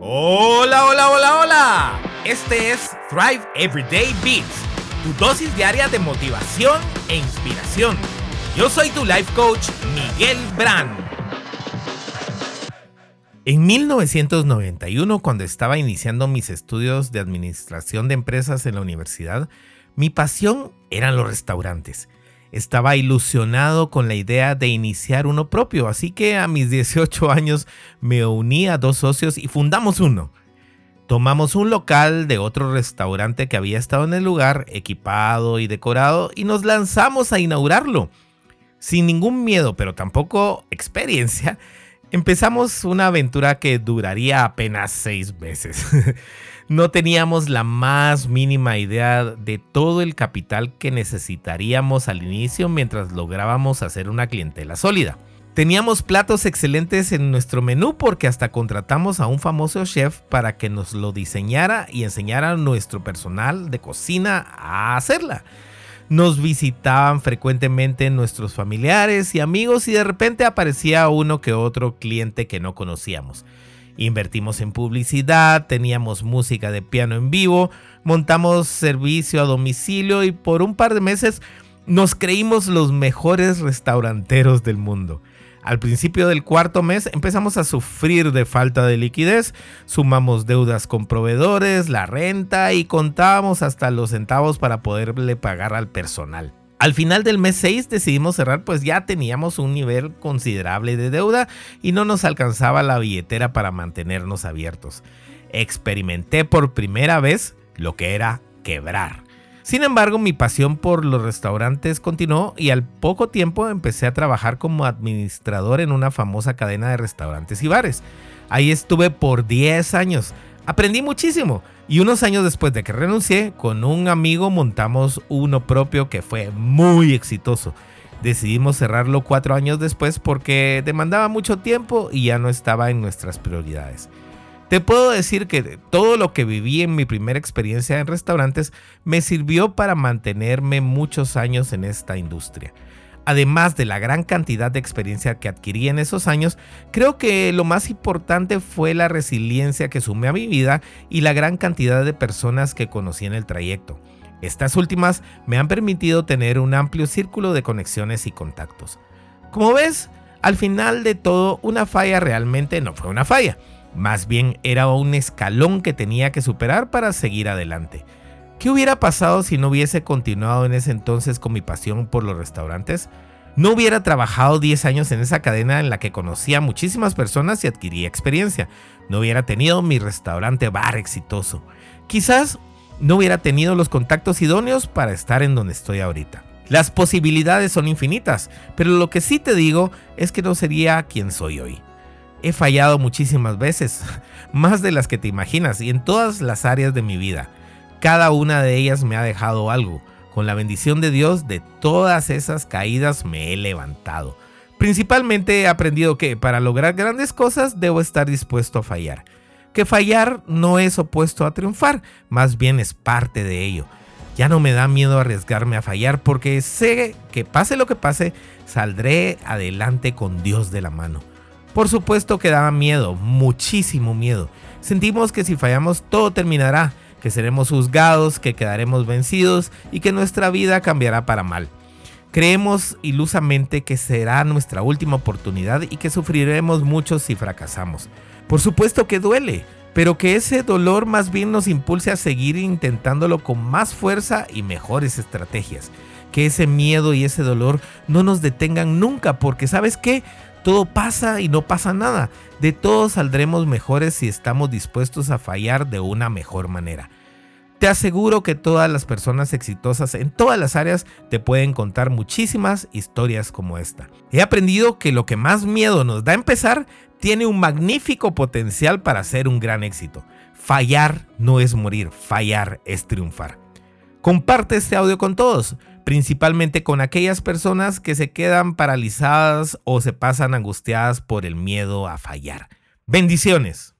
Hola, hola, hola, hola. Este es Thrive Everyday Beats, tu dosis diaria de motivación e inspiración. Yo soy tu life coach, Miguel Brand. En 1991, cuando estaba iniciando mis estudios de administración de empresas en la universidad, mi pasión eran los restaurantes. Estaba ilusionado con la idea de iniciar uno propio, así que a mis 18 años me uní a dos socios y fundamos uno. Tomamos un local de otro restaurante que había estado en el lugar, equipado y decorado, y nos lanzamos a inaugurarlo. Sin ningún miedo, pero tampoco experiencia, empezamos una aventura que duraría apenas seis meses. no teníamos la más mínima idea de todo el capital que necesitaríamos al inicio mientras lográbamos hacer una clientela sólida. Teníamos platos excelentes en nuestro menú porque hasta contratamos a un famoso chef para que nos lo diseñara y enseñara a nuestro personal de cocina a hacerla. Nos visitaban frecuentemente nuestros familiares y amigos y de repente aparecía uno que otro cliente que no conocíamos. Invertimos en publicidad, teníamos música de piano en vivo, montamos servicio a domicilio y por un par de meses nos creímos los mejores restauranteros del mundo. Al principio del cuarto mes empezamos a sufrir de falta de liquidez, sumamos deudas con proveedores, la renta y contábamos hasta los centavos para poderle pagar al personal. Al final del mes 6 decidimos cerrar pues ya teníamos un nivel considerable de deuda y no nos alcanzaba la billetera para mantenernos abiertos. Experimenté por primera vez lo que era quebrar. Sin embargo, mi pasión por los restaurantes continuó y al poco tiempo empecé a trabajar como administrador en una famosa cadena de restaurantes y bares. Ahí estuve por 10 años. Aprendí muchísimo y unos años después de que renuncié, con un amigo montamos uno propio que fue muy exitoso. Decidimos cerrarlo cuatro años después porque demandaba mucho tiempo y ya no estaba en nuestras prioridades. Te puedo decir que todo lo que viví en mi primera experiencia en restaurantes me sirvió para mantenerme muchos años en esta industria. Además de la gran cantidad de experiencia que adquirí en esos años, creo que lo más importante fue la resiliencia que sumé a mi vida y la gran cantidad de personas que conocí en el trayecto. Estas últimas me han permitido tener un amplio círculo de conexiones y contactos. Como ves, al final de todo, una falla realmente no fue una falla. Más bien era un escalón que tenía que superar para seguir adelante. ¿Qué hubiera pasado si no hubiese continuado en ese entonces con mi pasión por los restaurantes? No hubiera trabajado 10 años en esa cadena en la que conocía a muchísimas personas y adquiría experiencia. No hubiera tenido mi restaurante bar exitoso. Quizás no hubiera tenido los contactos idóneos para estar en donde estoy ahorita. Las posibilidades son infinitas, pero lo que sí te digo es que no sería quien soy hoy. He fallado muchísimas veces, más de las que te imaginas y en todas las áreas de mi vida. Cada una de ellas me ha dejado algo. Con la bendición de Dios, de todas esas caídas me he levantado. Principalmente he aprendido que para lograr grandes cosas debo estar dispuesto a fallar. Que fallar no es opuesto a triunfar, más bien es parte de ello. Ya no me da miedo arriesgarme a fallar porque sé que pase lo que pase, saldré adelante con Dios de la mano. Por supuesto que daba miedo, muchísimo miedo. Sentimos que si fallamos todo terminará, que seremos juzgados, que quedaremos vencidos y que nuestra vida cambiará para mal. Creemos ilusamente que será nuestra última oportunidad y que sufriremos mucho si fracasamos. Por supuesto que duele, pero que ese dolor más bien nos impulse a seguir intentándolo con más fuerza y mejores estrategias. Que ese miedo y ese dolor no nos detengan nunca, porque sabes qué, todo pasa y no pasa nada. De todo saldremos mejores si estamos dispuestos a fallar de una mejor manera. Te aseguro que todas las personas exitosas en todas las áreas te pueden contar muchísimas historias como esta. He aprendido que lo que más miedo nos da empezar tiene un magnífico potencial para ser un gran éxito. Fallar no es morir, fallar es triunfar. Comparte este audio con todos, principalmente con aquellas personas que se quedan paralizadas o se pasan angustiadas por el miedo a fallar. Bendiciones.